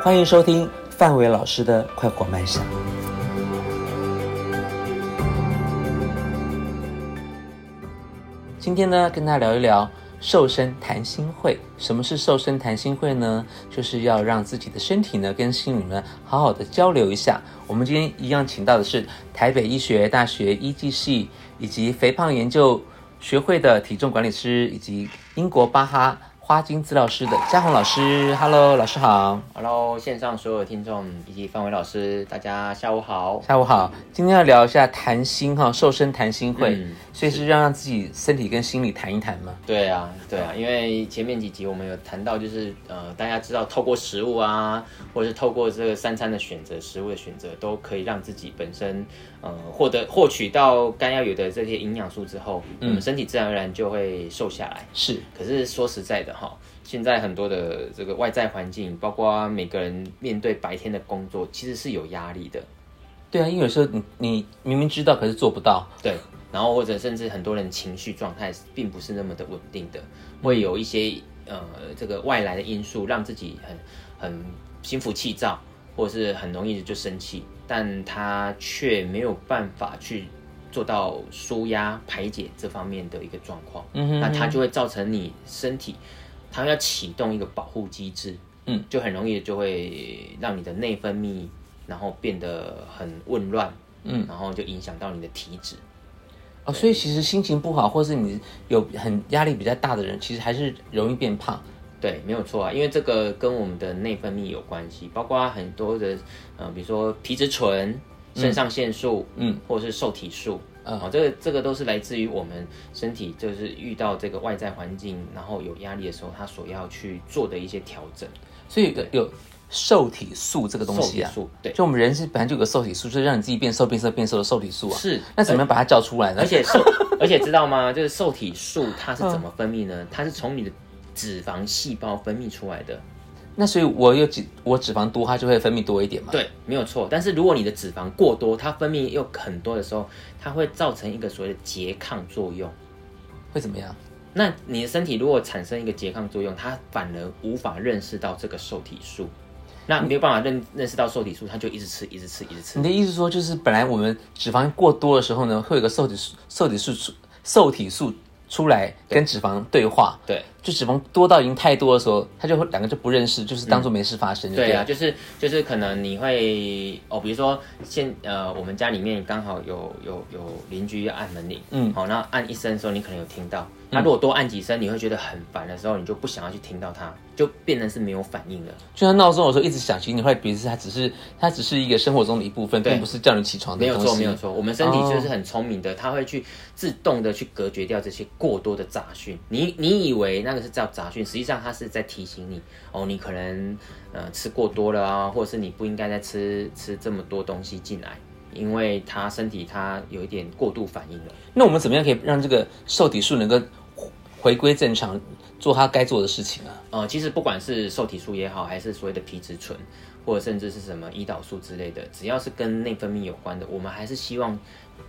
欢迎收听范伟老师的快活慢想。今天呢，跟大家聊一聊瘦身谈心会。什么是瘦身谈心会呢？就是要让自己的身体呢跟心理呢好好的交流一下。我们今天一样请到的是台北医学大学医技系以及肥胖研究学会的体重管理师，以及英国巴哈。花精资料师的嘉宏老师，Hello，老师好，Hello，线上所有听众以及范伟老师，大家下午好，下午好。今天要聊一下谈心哈，瘦身谈心会，所以是。让让自己身体跟心理谈一谈嘛？对啊，对啊，因为前面几集我们有谈到，就是呃，大家知道透过食物啊，或者是透过这个三餐的选择，食物的选择，都可以让自己本身呃获得获取到该要有的这些营养素之后，我们身体自然而然就会瘦下来。是，可是说实在的。哈，现在很多的这个外在环境，包括每个人面对白天的工作，其实是有压力的。对啊，因为有时候你你明明知道，可是做不到。对，然后或者甚至很多人情绪状态并不是那么的稳定的，会有一些呃这个外来的因素，让自己很很心浮气躁，或者是很容易就生气，但他却没有办法去。做到舒压排解这方面的一个状况，那它就会造成你身体，它要启动一个保护机制，嗯，就很容易就会让你的内分泌，然后变得很紊乱，嗯，然后就影响到你的体脂。哦，所以其实心情不好，或是你有很压力比较大的人，其实还是容易变胖。对，没有错啊，因为这个跟我们的内分泌有关系，包括很多的，呃，比如说皮质醇。肾上腺素，嗯，或者是受体素，啊，这个这个都是来自于我们身体，就是遇到这个外在环境，然后有压力的时候，它所要去做的一些调整。所以有受体素这个东西啊，对，就我们人是本来就有个受体素，就是让你自己变瘦、变瘦、变瘦的受体素啊。是，那怎么样把它叫出来呢？而且受，而且知道吗？就是受体素它是怎么分泌呢？它是从你的脂肪细胞分泌出来的。那所以，我有脂我脂肪多，它就会分泌多一点嘛？对，没有错。但是如果你的脂肪过多，它分泌又很多的时候，它会造成一个所谓的拮抗作用，会怎么样？那你的身体如果产生一个拮抗作用，它反而无法认识到这个受体素，那没有办法认认识到受体素，它就一直吃，一直吃，一直吃。你的意思说，就是本来我们脂肪过多的时候呢，会有个受体素，受体素受体素出来跟脂肪对话。对。就脂肪多到已经太多的时候，他就会两个就不认识，就是当做没事发生。对啊，就是就是可能你会哦，比如说现呃，我们家里面刚好有有有邻居要按门铃，嗯，好，那按一声的时候，你可能有听到。他如果多按几声，你会觉得很烦的时候，你就不想要去听到它，就变成是没有反应了。就像闹钟有时候一直响，其实你会比如是它只是它只是一个生活中的一部分，并不是叫你起床的。没有错，没有错。我们身体就是很聪明的，它会去自动的去隔绝掉这些过多的杂讯。你你以为那个是叫杂讯，实际上它是在提醒你哦，你可能呃吃过多了啊，或者是你不应该再吃吃这么多东西进来。因为他身体它有一点过度反应了，那我们怎么样可以让这个受体素能够回归正常，做它该做的事情啊？呃，其实不管是受体素也好，还是所谓的皮质醇，或者甚至是什么胰岛素之类的，只要是跟内分泌有关的，我们还是希望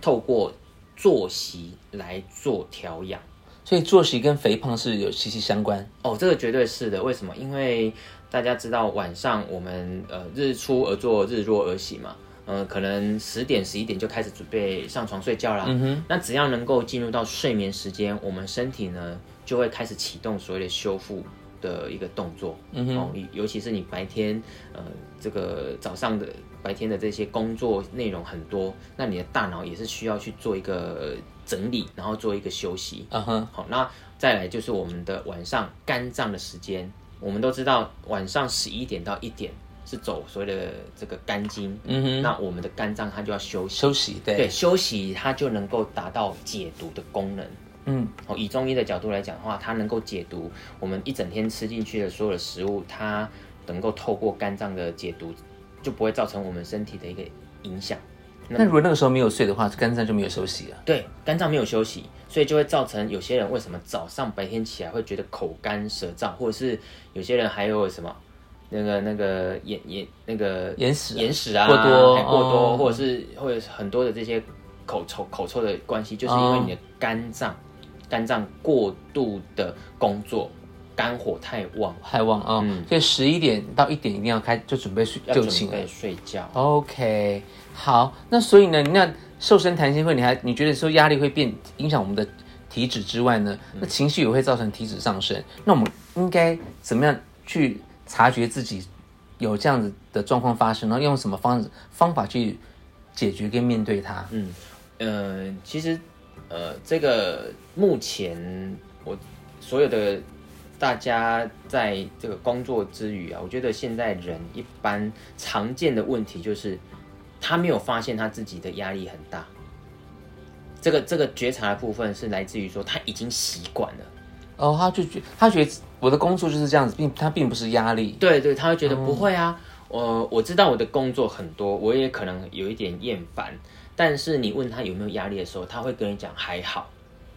透过作息来做调养。所以作息跟肥胖是有息息相关哦，这个绝对是的。为什么？因为大家知道晚上我们呃日出而作，日落而息嘛。呃，可能十点十一点就开始准备上床睡觉啦。嗯哼。那只要能够进入到睡眠时间，我们身体呢就会开始启动所谓的修复的一个动作。嗯哼。哦，尤其是你白天呃这个早上的白天的这些工作内容很多，那你的大脑也是需要去做一个整理，然后做一个休息。嗯哼。好，那再来就是我们的晚上肝脏的时间，我们都知道晚上十一点到一点。是走所谓的这个肝经，嗯哼，那我们的肝脏它就要休息，休息，对，对，休息它就能够达到解毒的功能，嗯，哦，以中医的角度来讲的话，它能够解毒，我们一整天吃进去的所有的食物，它能够透过肝脏的解毒，就不会造成我们身体的一个影响。那如果那个时候没有睡的话，肝脏就没有休息了。对，肝脏没有休息，所以就会造成有些人为什么早上白天起来会觉得口干舌燥，或者是有些人还有什么？那个那个眼眼那个眼屎眼屎啊过多过多，或者是或者很多的这些口臭口臭的关系，就是因为你的肝脏肝脏过度的工作，肝火太旺，太旺啊、嗯所以十一点到一点一定要开就准备睡就寝了备。睡觉。OK，好，那所以呢，那瘦身弹性会，你还你觉得说压力会变影响我们的体脂之外呢，那情绪也会造成体脂上升。那我们应该怎么样去察觉自己有这样子的状况发生，然后用什么方方法去解决跟面对它？嗯，呃，其实呃，这个目前我所有的大家在这个工作之余啊，我觉得现在人一般常见的问题就是他没有发现他自己的压力很大。这个这个觉察的部分是来自于说他已经习惯了，哦，他就觉他觉得我的工作就是这样子，并他并不是压力。对对，他会觉得不会啊，我我知道我的工作很多，我也可能有一点厌烦，但是你问他有没有压力的时候，他会跟你讲还好，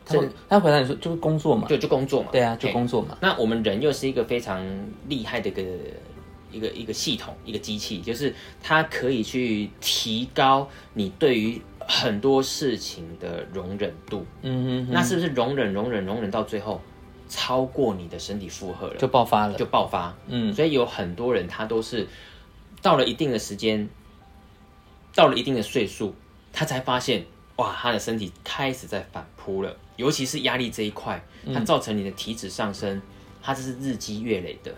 他他回答你说就是工作嘛，就就工作嘛。对啊，就工作嘛。那我们人又是一个非常厉害的一个一个一个系统，一个机器，就是它可以去提高你对于很多事情的容忍度。嗯哼哼，那是不是容忍容忍容忍到最后超过你的身体负荷了，就爆发了。就爆发？嗯，所以有很多人他都是到了一定的时间，到了一定的岁数，他才发现哇，他的身体开始在反扑了，尤其是压力这一块，它造成你的体脂上升，它这是日积月累的。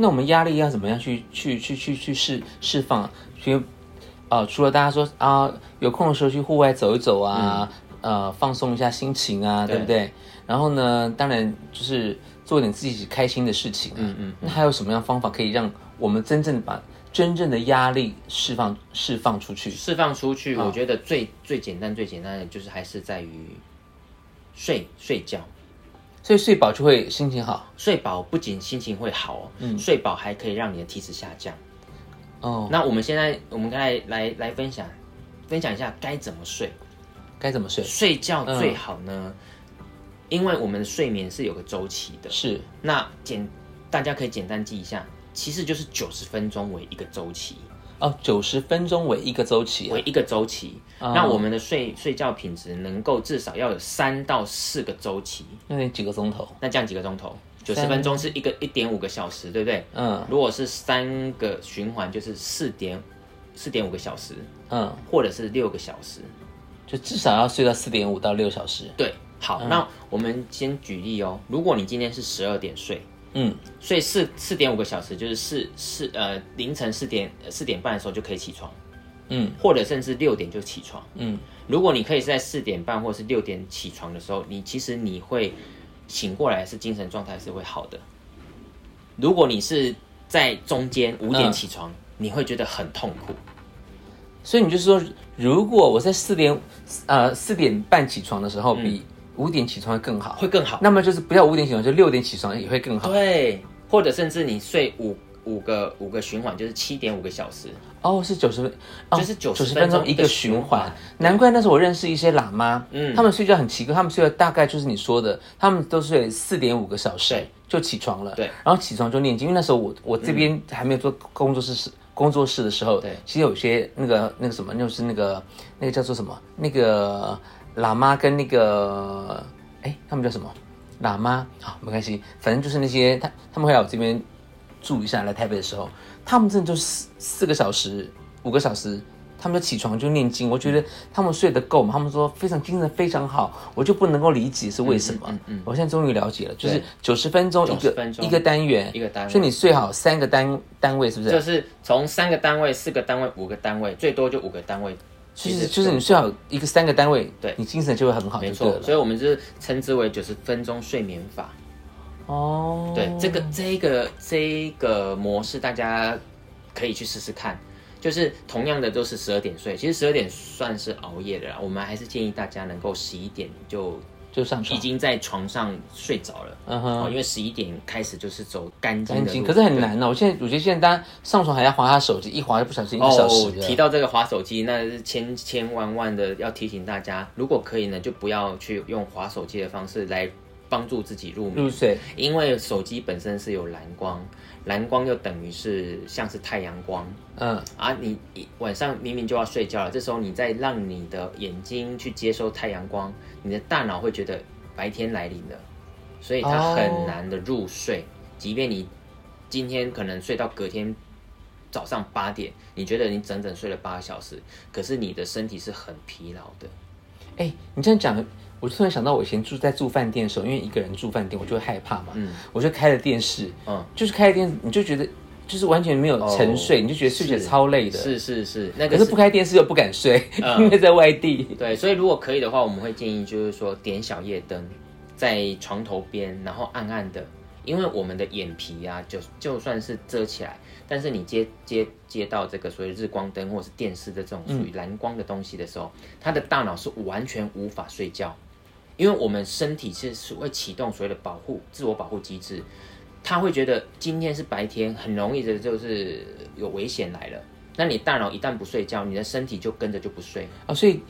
那我们压力要怎么样去去去去去释释放？因为呃，除了大家说啊，有空的时候去户外走一走啊，呃，放松一下心情啊，对对不对？然后呢，当然就是做点自己开心的事情、啊。嗯嗯那还有什么样方法可以让我们真正把真正的压力释放释放出去？释放出去，我觉得最最简单最简单的就是还是在于睡睡觉。所以睡饱就会心情好睡饱不仅心情会好哦，睡饱还可以让你的体脂下降。哦。那我们现在我们来来来分享分享一下该怎么睡。该怎么睡？睡觉最好呢，因为我们的睡眠是有个周期的。是那简大家可以简单记一下，其实就是九十分钟为一个周期，哦，九十分钟为一个周期啊、为一个周期。那我们的睡睡觉品质能够至少要有三到四个周期，那得几个钟头？那这样几个钟头？九十分钟是一个一点五个小时，对不对？嗯如果是三个循环，就是四点四点五个小时，嗯，或者是六个小时。就至少要睡到四点五到六小时。对，好，那我们先举例哦。如果你今天是十二点睡，嗯，所以四四点五个小时，就是四四呃凌晨四点四点半的时候就可以起床，嗯，或者甚至六点就起床，嗯。如果你可以在四点半或是六点起床的时候，你其实你会醒过来是精神状态是会好的。如果你是在中间五点嗯起床，你会觉得很痛苦。所以你就是说，如果我在四点呃四点半起床的时候，比五点起床会更好，会更好。那么就是不要五点起床，就六点起床也会更好。对，或者甚至你睡五五个五个循环，就是七点五个小时。哦，是九十分，哦就是90十分钟钟一个循循环环。难怪那时候我认识一些喇嘛，嗯他们睡觉很奇怪，他们睡觉大概就是你说的，他们都睡四点五个小时就起床了，对，然后起床就念经。因为那时候我我这边还没有做工作室时。工作室的时候，对其实有些那个那个什么，就是那个那个叫做什么，那个喇嘛跟那个哎，他们叫什么？喇嘛好，没关系，反正就是那些他他们会来我这边住一下，来台北的时候，他们真的就四四个小时、五个小时，他们就起床就念经。我觉得他们睡得够嘛，他们说非常精神非常好，我就不能够理解是为什么嗯。我现在终于了解了，就是九十分钟一90个一个单元，一个单位所以你睡好三个单单位，是不是？就是是从三个单位、四个单位、五个单位，最多就五个单位。就是就是你睡好一个三个单位，对你精神就会很好，没错。所以我们就是称之为九十分钟睡眠法。哦，对，这个这个这个模式，大家可以去试试看。就是同样的都是十二点睡，其实十二点算是熬夜的啦。我们还是建议大家能够十一点就已就上床，经在床上睡着了。嗯哦，哼，因为十一点开始就是走干净。的路，可是很对难哦。我现在我觉得现在大家上床还要划他手机，一划就不小心一小时哦，提到这个划手机，那是千千万万的要提醒大家，如果可以呢，就不要去用划手机的方式来帮助自己入眠，入睡，因为手机本身是有蓝光，蓝光又等于是像是太阳光嗯，啊，你一晚上明明就要睡觉了，这时候你再让你的眼睛去接收太阳光，你的大脑会觉得白天来临了。所以它很难的入睡。即便你今天可能睡到隔天早上八点，你觉得你整整睡了八个小时，可是你的身体是很疲劳的。哎，你这样讲，我突然想到我以前住在住饭店的时候，因为一个人住饭店，我就会害怕嘛，嗯，我就开了电视，嗯，就是开了电视，你就觉得。就是完全没有沉睡，你就觉得睡起来超累的。是是是，那个可是不开电视又不敢睡，因为在外地。对，所以如果可以的话，我们会建议就是说点小夜灯在床头边，然后暗暗的，因为我们的眼皮啊，就就算是遮起来，但是你接接接到这个所谓日光灯或者是电视的这种属于蓝光的东西的时候，他的大脑是完全无法睡觉，因为我们身体其实是会启动所谓的保护自我保护机制。他会觉得今天是白天，很容易的就是有危险来了。那你大脑一旦不睡觉，你的身体就跟着就不睡啊。所以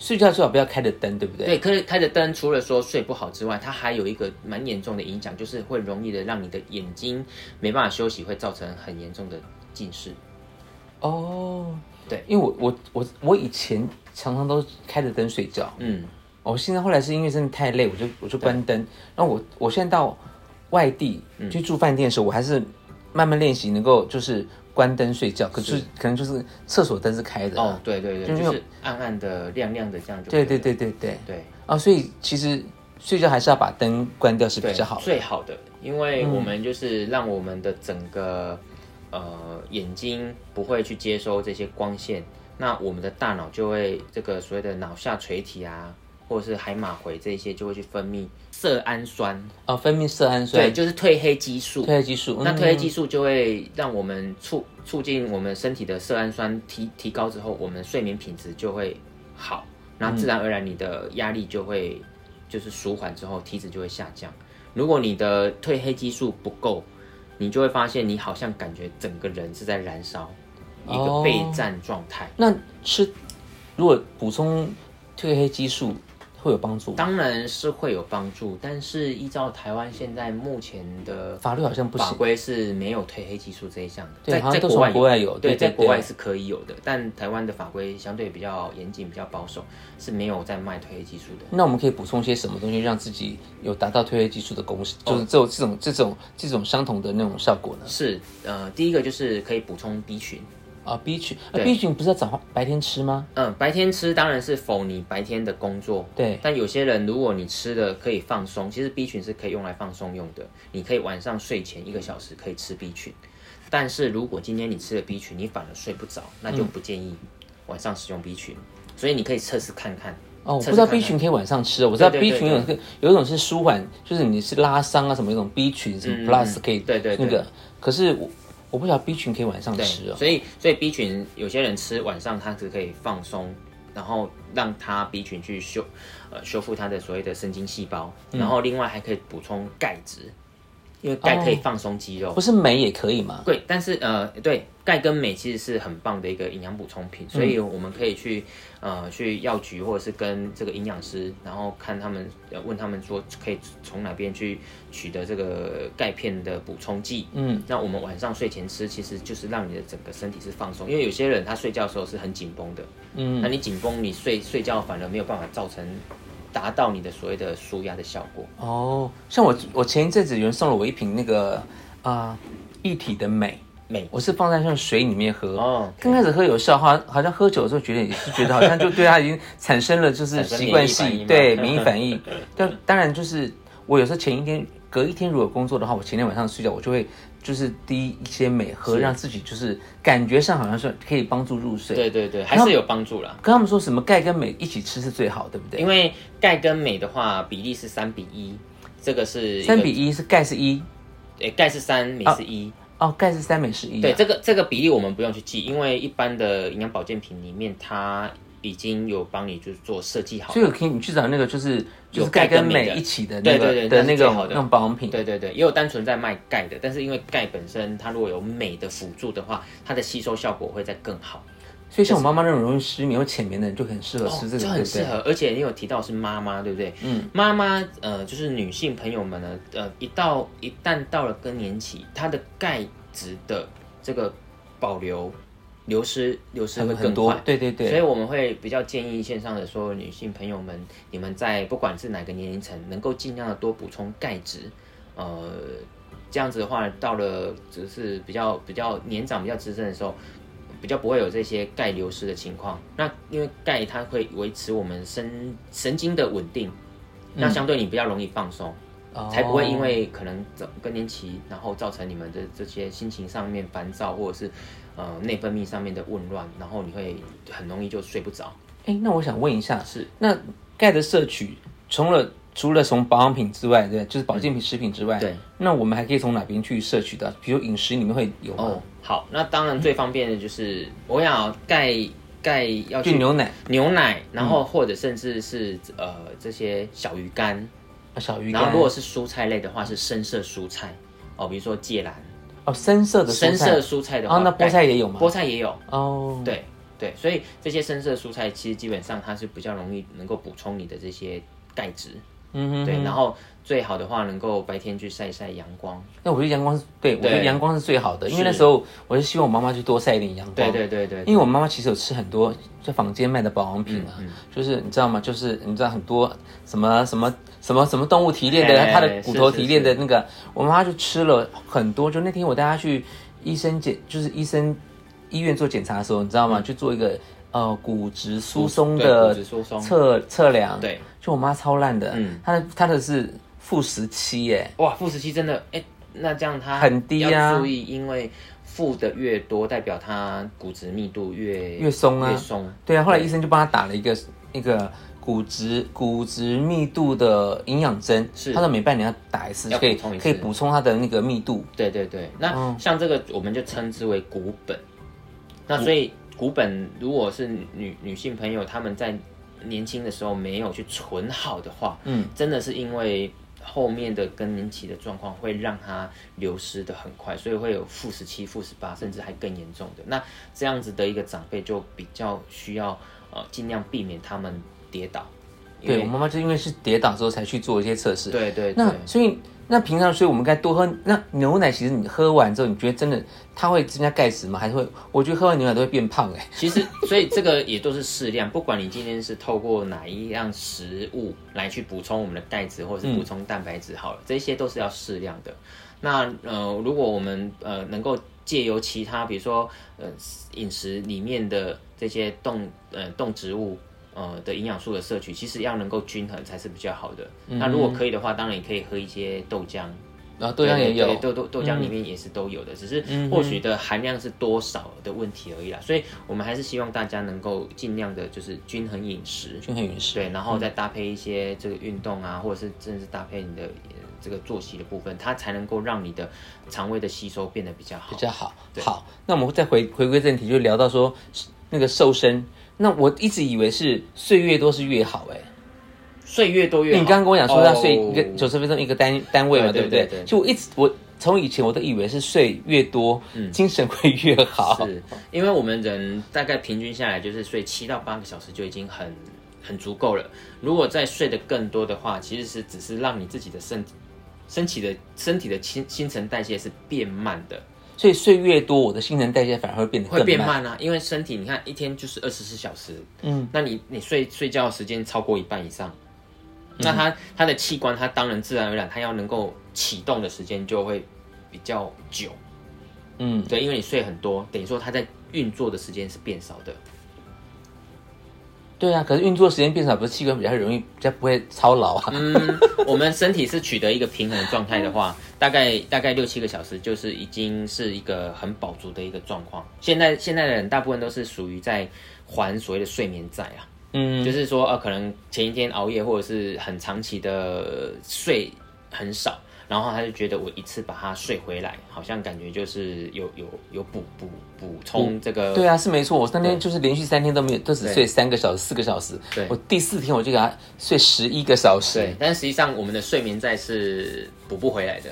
睡觉最好不要开着灯，对不对？对，可以开着灯，除了说睡不好之外，它还有一个蛮严重的影响，就是会容易的让你的眼睛没办法休息，会造成很严重的近视。哦，对，因为我我我我以前常常都开着灯睡觉，嗯，我现在后来是因为真的太累，我就我就关灯。然后我我现在到。外地去住饭店的时候，我还是慢慢练习，能够就是关灯睡觉。可是可能就是厕所灯是开的。哦，对对对，就是暗暗的、亮亮的这样就。对对对对对对。啊，所以其实睡觉还是要把灯关掉是比较好。最好的，因为我们就是让我们的整个呃眼睛不会去接收这些光线，那我们的大脑就会这个所谓的脑下垂体啊。或者是海马回这些就会去分泌色氨酸哦，分泌色氨酸，对，就是褪黑激素。褪黑激素，那褪黑激素就会让我们促促进我们身体的色氨酸提提高之后，我们睡眠品质就会好，那自然而然你的压力就会就是舒缓之后，体脂就会下降。如果你的褪黑激素不够，你就会发现你好像感觉整个人是在燃烧，一个备战状态。那吃如果补充褪黑激素。会有帮助，当然是会有帮助，但是依照台湾现在目前的法律好像不法规是没有推黑激素这一项的，在在国外有，对，在国外是可以有的，但台湾的法规相对比较严谨，比较保守，是没有在卖推黑激素的。那我们可以补充些什么东西，让自己有达到推黑激素的功，就是这种这种这种这种相同的那种效果呢？是，呃，第一个就是可以补充 B 群。啊，B 群，B 群不是要早白天吃吗？嗯，白天吃当然是否你白天的工作。对，但有些人如果你吃的可以放松，其实 B 群是可以用来放松用的。你可以晚上睡前一个小时可以吃 B 群，但是如果今天你吃了 B 群，你反而睡不着，那就不建议晚上使用 B 群。所以你可以测试看看。哦，我不知道 B 群可以晚上吃，我知道 B 群有个有一种是舒缓，就是你是拉伤啊什么一种 B 群什么 Plus 可以对对那个，可是我。我不晓得 B 群可以晚上吃哦，所以所以 B 群有些人吃晚上他是可以放松，然后让他 B 群去修呃修复他的所谓的神经细胞，然后另外还可以补充钙质，因为钙可以放松肌肉。不是镁也可以吗？对，但是呃对。钙跟镁其实是很棒的一个营养补充品，所以我们可以去呃去药局或者是跟这个营养师，然后看他们问他们说可以从哪边去取得这个钙片的补充剂。嗯，那我们晚上睡前吃，其实就是让你的整个身体是放松，因为有些人他睡觉的时候是很紧绷的。嗯，那你紧绷，你睡睡觉反而没有办法造成达到你的所谓的舒压的效果。哦，像我我前一阵子有人送了我一瓶那个啊一体的美。美。我是放在像水里面喝，哦，刚开始喝有效，好好像喝酒的时候觉得也是觉得好像就对它已经产生了就是习惯性对免疫反应。但当然就是我有时候前一天隔一天如果工作的话，我前天晚上睡觉我就会就是滴一些镁喝，让自己就是感觉上好像是可以帮助入睡。对对对，还是有帮助啦。跟他们说什么钙跟镁一起吃是最好，对不对？因为钙跟镁的话比例是三比一，这个是三比一是钙是一，对，钙是三，镁是一。哦，钙是三镁是一。对，这个这个比例我们不用去记，因为一般的营养保健品里面，它已经有帮你就是做设计好。所以可以你去找那个就是就是钙跟镁一起的那个的那个那种保养品。对对对，也有单纯在卖钙的，但是因为钙本身它如果有镁的辅助的话，它的吸收效果会再更好。所以像我妈妈那种容易失眠、又浅眠的人就很适合吃这个，就很适合。而且你有提到是妈妈，对不对？嗯，妈妈呃，就是女性朋友们呢，呃，一到一旦到了更年期，她的钙质的这个保留流失流失会更多对对对，所以我们会比较建议线上的所有女性朋友们，你们在不管是哪个年龄层，能够尽量的多补充钙质，呃，这样子的话，到了只是比较比较年长、比较资深的时候，比较不会有这些钙流失的情况。那因为钙它会维持我们神神经的稳定，那相对你比较容易放松。哦才不会因为可能早更年期，然后造成你们的这些心情上面烦躁，或者是呃内分泌上面的紊乱，然后你会很容易就睡不着。哎，那我想问一下，是那钙的摄取，除了除了从保养品之外，对，就是保健品、食品之外，对，那我们还可以从哪边去摄取的？比如饮食里面会有吗？哦，好，那当然最方便的就是我想钙钙要去牛奶、牛奶，然后或者甚至是呃这些小鱼干，小鱼干，然后如果是蔬菜类的话是深色蔬菜哦，比如说芥蓝，哦深色的蔬菜深色蔬菜的话，哦，那菠菜也有吗？菠菜也有，哦，对对，所以这些深色蔬菜其实基本上它是比较容易能够补充你的这些钙质，嗯哼，对，然后最好的话能够白天去晒一晒阳光，那我觉得阳光是对，我觉得阳光是最好的，因为那时候我是希望我妈妈去多晒一点阳光。对对对对，因为我妈妈其实有吃很多在坊间卖的保养品嗯啊，就是你知道吗？就是你知道很多什么什么什么什么动物提炼的，哎它的骨头提炼的那个，我妈妈就吃了很多。就那天我带她去医生检，就是医生医院做检查的时候，你知道吗？去做一个呃骨质疏松的测测量，对，就我妈超烂的，嗯。她的她的是负十七耶，哇，负十七真的，哎，那这样她很低啊。要注意，因为负的越多，代表它骨质密度越越松啊。越松，对啊，后来医生就帮她打了一个那个。骨质骨质密度的营养针，是它的每半年要打一次，要可以可以补充它的那个密度。对对对，那嗯像这个我们就称之为骨本。那所以骨本如果是女女性朋友，她们在年轻的时候没有去存好的话，嗯，真的是因为后面的更年期的状况会让它流失的很快，所以会有负十七、负十八，甚至还更严重的。那这样子的一个长辈就比较需要呃尽量避免他们跌倒。对我妈妈就因为是跌倒之后才去做一些测试。对对对那所以那平常所以我们该多喝那牛奶，其实你喝完之后，你觉得真的它会增加钙质吗？还是会？我觉得喝完牛奶都会变胖哎、其实，所以这个也都是适量，不管你今天是透过哪一样食物来去补充我们的钙质，或者是补充蛋白质，好了，这些都是要适量的。那呃，如果我们呃能够借由其他，比如说呃饮食里面的这些动呃动植物。呃的营养素的摄取，其实要能够均衡才是比较好的。那如果可以的话，当然也可以喝一些豆浆，然后豆浆也有豆豆豆浆里面也是都有的，只是或许的含量是多少的问题而已啦。所以我们还是希望大家能够尽量的就是均衡饮食，均衡饮食。对，然后再搭配一些这个运动啊，或者是真的是搭配你的呃这个作息的部分，它才能够让你的肠胃的吸收变得比较好。比较好。好，那我们再回回归正题，就聊到说那个瘦身。那我一直以为是睡越多是越好哎、睡越多越好。你刚刚跟我讲说要睡一个哦九十分钟一个单单位嘛，对不对就我一直我从以前我都以为是睡越多，精神会越好。是因为我们人大概平均下来就是睡七到八个小时就已经很很足够了。如果再睡得更多的话，其实是只是让你自己的身身体的身体的新新陈代谢是变慢的，所以睡越多，我的新陈代谢反而会变得更会变慢啊。因为身体你看一天就是二十四小时，嗯，那你你睡睡觉的时间超过一半以上，嗯那它它的器官它当然自然而然它要能够启动的时间就会比较久。嗯，对，因为你睡很多，等于说它在运作的时间是变少的。对啊。可是运作时间变少，不是器官比较容易，比较不会操劳啊。嗯，我们身体是取得一个平衡的状态的话，大概大概六七个小时就是已经是一个很饱足的一个状况。现在现在的人大部分都是属于在还所谓的睡眠债啊，嗯，就是说呃，可能前一天熬夜或者是很长期的睡很少。然后他就觉得我一次把它睡回来，好像感觉就是有有有补补补充这个对啊，是没错。我那天就是连续三天都没有，都只睡三个小时、四个小时。对我第四天我就给他睡十一个小时。对，但实际上我们的睡眠债是补不回来的，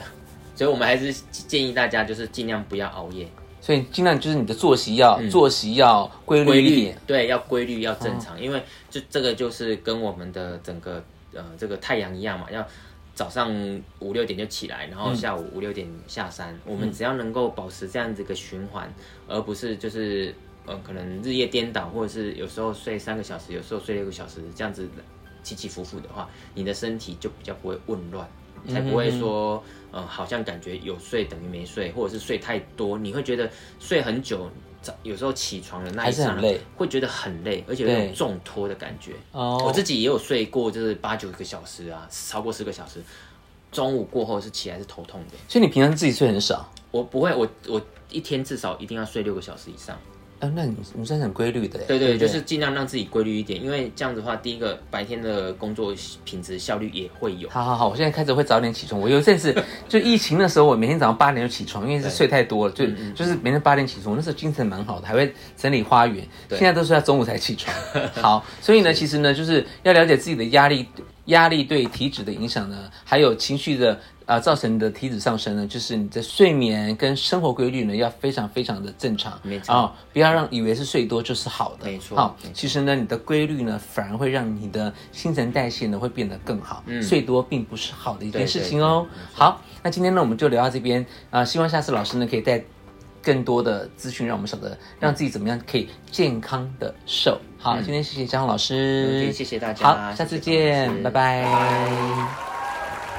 所以我们还是建议大家就是尽量不要熬夜，所以尽量就是你的作息要、作息要规律一点。对，要规律要正常，因为就这个就是跟我们的整个呃这个太阳一样嘛，要早上五六点就起来，然后下午五六点下山，我们只要能够保持这样子一个循环，而不是就是呃可能日夜颠倒，或者是有时候睡三个小时，有时候睡六个小时，这样子起起伏伏的话，你的身体就比较不会紊乱，才不会说呃好像感觉有睡等于没睡，或者是睡太多，你会觉得睡很久。有时候起床的那一刹那，会觉得很累，而且有种重托的感觉。哦，我自己也有睡过，就是八九个小时啊，超过十个小时。中午过后是起来是头痛的。所以你平常自己睡很少？我不会，我我一天至少一定要睡六个小时以上。啊，那你你算很规律的。对对，就是尽量让自己规律一点，因为这样子的话，第一个白天的工作品质效率也会有。好好好，我现在开始会早点起床。我有一阵子就疫情的时候，我每天早上八点就起床，因为是睡太多了，就就是每天八点起床。那时候精神蛮好的，还会整理花园。现在都是要中午才起床。好，所以呢，其实呢，就是要了解自己的压力。压力对体脂的影响呢，还有情绪的啊造成你的体脂上升呢，就是你的睡眠跟生活规律呢要非常非常的正常，没错啊，不要让以为是睡多就是好的，没错。好，其实呢，你的规律呢反而会让你的新陈代谢呢会变得更好，睡多并不是好的一件事情哦。好，那今天呢我们就聊到这边啊，希望下次老师呢可以带。更多的资讯，让我们晓得让自己怎么样可以健康的瘦。好，今天谢谢张老师，谢谢大家，好，下次见，拜拜。